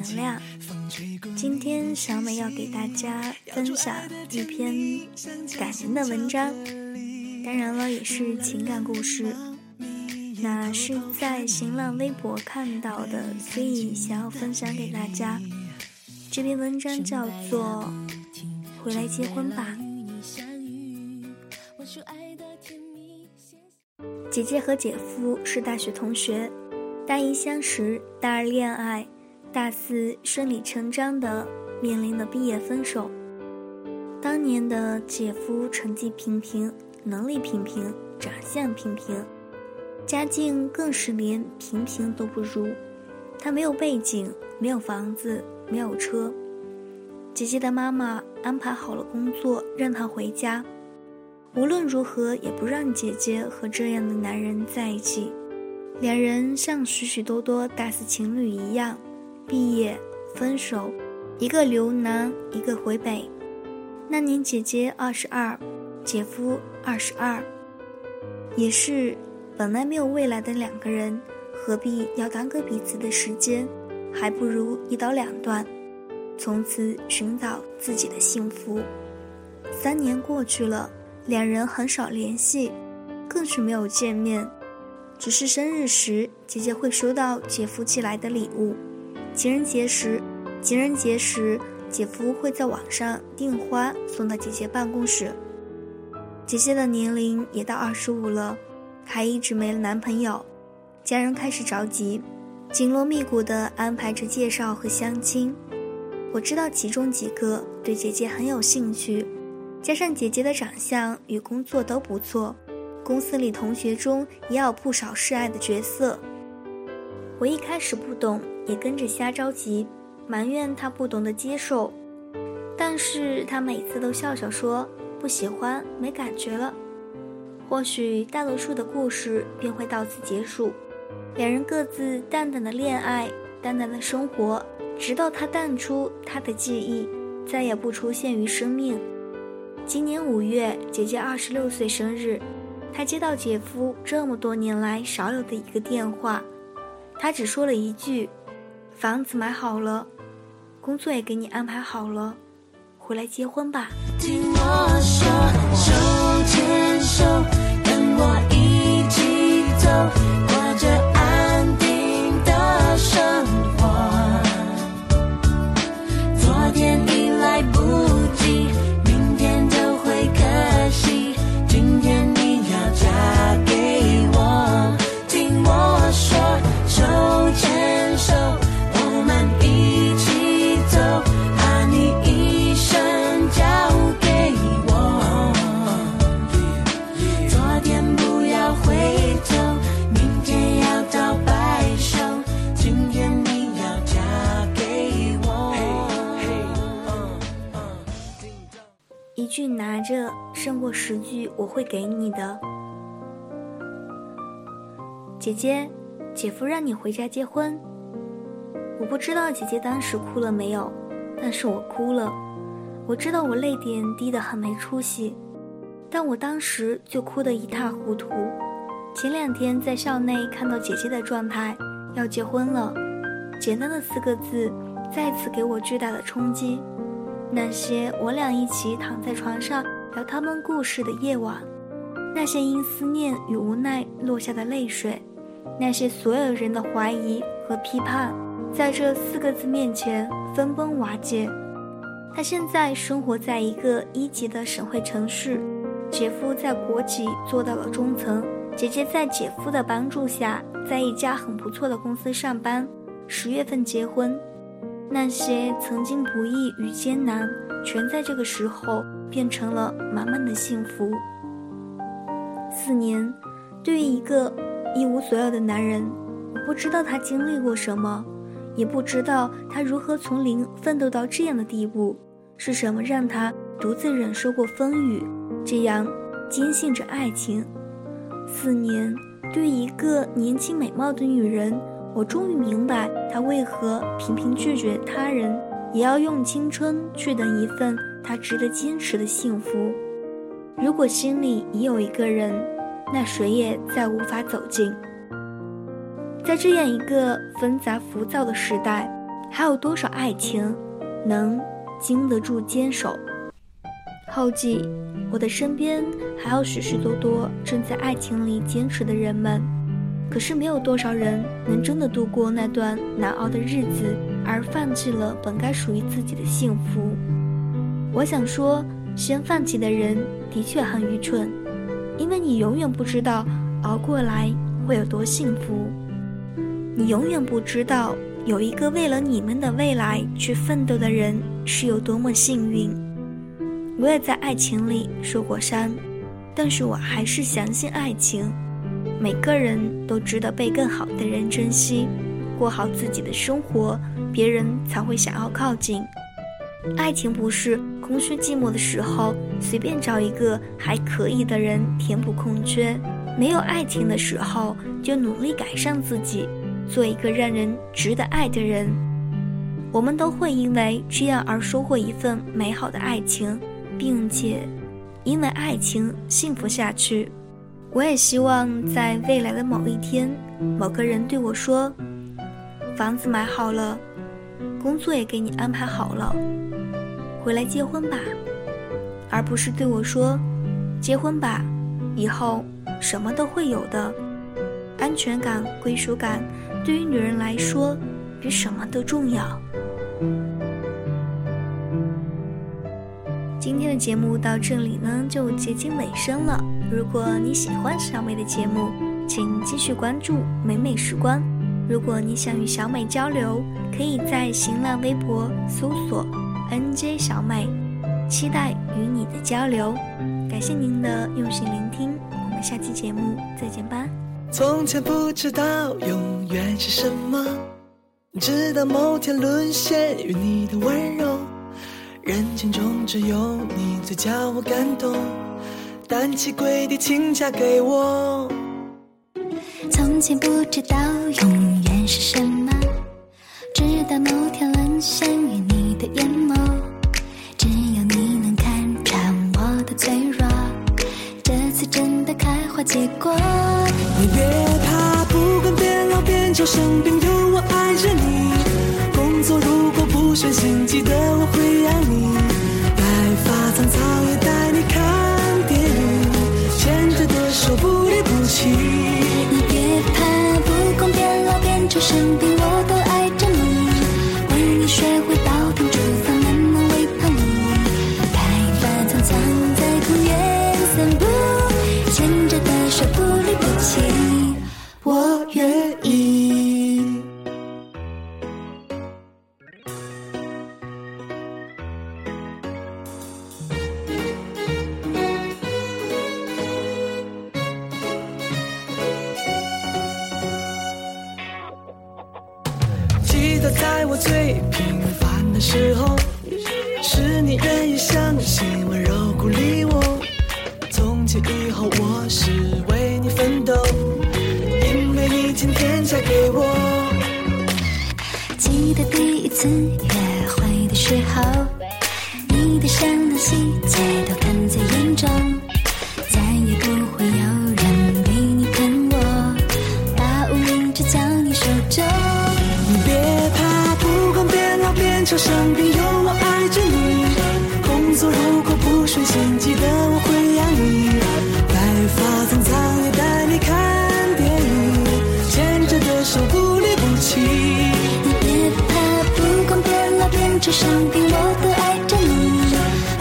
能量。今天小美要给大家分享一篇感人的文章，当然了，也是情感故事。那是在新浪微博看到的，所以想要分享给大家。这篇文章叫做《回来结婚吧》。姐姐和姐夫是大学同学，大一相识，大二恋爱，大四顺理成章的面临了毕业分手。当年的姐夫成绩平平，能力平平，长相平平。家境更是连平平都不如，他没有背景，没有房子，没有车。姐姐的妈妈安排好了工作，让他回家，无论如何也不让姐姐和这样的男人在一起。两人像许许多多大四情侣一样，毕业分手，一个留南，一个回北。那年姐姐二十二，姐夫二十二，也是。本来没有未来的两个人，何必要耽搁彼此的时间？还不如一刀两断，从此寻找自己的幸福。三年过去了，两人很少联系，更是没有见面。只是生日时，姐姐会收到姐夫寄来的礼物；情人节时，情人节时，姐夫会在网上订花送到姐姐办公室。姐姐的年龄也到二十五了。还一直没了男朋友，家人开始着急，紧锣密鼓地安排着介绍和相亲。我知道其中几个对姐姐很有兴趣，加上姐姐的长相与工作都不错，公司里同学中也有不少示爱的角色。我一开始不懂，也跟着瞎着急，埋怨他不懂得接受，但是他每次都笑笑说不喜欢，没感觉了。或许大多数的故事便会到此结束，两人各自淡淡的恋爱，淡淡的生活，直到他淡出他的记忆，再也不出现于生命。今年五月，姐姐二十六岁生日，她接到姐夫这么多年来少有的一个电话，他只说了一句：“房子买好了，工作也给你安排好了，回来结婚吧。”听我说，手牵手。句拿着胜过十句我会给你的，姐姐，姐夫让你回家结婚。我不知道姐姐当时哭了没有，但是我哭了。我知道我泪点低得很没出息，但我当时就哭得一塌糊涂。前两天在校内看到姐姐的状态，要结婚了，简单的四个字，再次给我巨大的冲击。那些我俩一起躺在床上聊他们故事的夜晚，那些因思念与无奈落下的泪水，那些所有人的怀疑和批判，在这四个字面前分崩瓦解。他现在生活在一个一级的省会城市，姐夫在国企做到了中层，姐姐在姐夫的帮助下，在一家很不错的公司上班，十月份结婚。那些曾经不易与艰难，全在这个时候变成了满满的幸福。四年，对于一个一无所有的男人，我不知道他经历过什么，也不知道他如何从零奋斗到这样的地步，是什么让他独自忍受过风雨，这样坚信着爱情。四年，对于一个年轻美貌的女人。我终于明白，他为何频频拒绝他人，也要用青春去等一份他值得坚持的幸福。如果心里已有一个人，那谁也再无法走近。在这样一个纷杂浮躁的时代，还有多少爱情能经得住坚守？后记：我的身边还有许许多多正在爱情里坚持的人们，可是没有多少人能真的度过那段难熬的日子，而放弃了本该属于自己的幸福。我想说，先放弃的人的确很愚蠢，因为你永远不知道熬过来会有多幸福。你永远不知道，有一个为了你们的未来去奋斗的人是有多么幸运。我也在爱情里受过伤，但是我还是相信爱情。每个人都值得被更好的人珍惜，过好自己的生活，别人才会想要靠近。爱情不是空虚寂寞的时候随便找一个还可以的人填补空缺，没有爱情的时候就努力改善自己。做一个让人值得爱的人，我们都会因为这样而收获一份美好的爱情，并且因为爱情幸福下去。我也希望在未来的某一天，某个人对我说：“房子买好了，工作也给你安排好了，回来结婚吧。”而不是对我说：“结婚吧，以后什么都会有的，安全感、归属感。”对于女人来说，比什么都重要。今天的节目到这里呢，就接近尾声了。如果你喜欢小美的节目，请继续关注美美时光。如果你想与小美交流，可以在新浪微博搜索 “nj 小美”，期待与你的交流。感谢您的用心聆听，我们下期节目再见吧。从前不知道永远是什么，直到某天沦陷于你的温柔。人群中只有你最叫我感动，单膝跪地请嫁给我。从前不知道永远是什么，直到某天沦陷于你的眼眸。只有你能看穿我的脆弱，这次真的开花结果。你别怕，不管变老变丑生病，有我爱着你。做如果不顺心，记得我会养你。白发苍苍也带你看电影，牵着的手不离不弃。你别怕，不管变老变丑生病，次约会的时候，你的善良细节都看在眼中，再也不会有人比你疼我，把无名指交你手中。你别怕，不管变老变丑生病，有我爱着你。变老变丑生病，我都爱着你。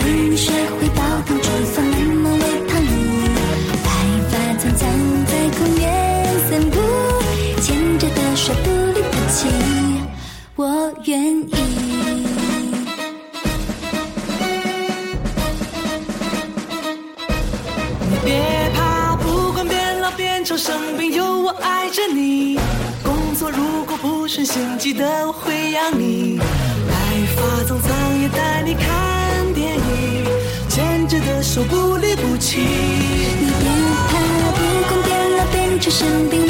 为你学会煲汤煮饭，慢慢喂汤你。白发苍苍在公园散步，牵着的手不离不弃，我愿意。你别怕，不管变老变丑生病，有我爱着你。工作如果不顺心，记得我会养你。白发苍苍也带你看电影，牵着的手不离不弃。你别怕，不管变老变成生病，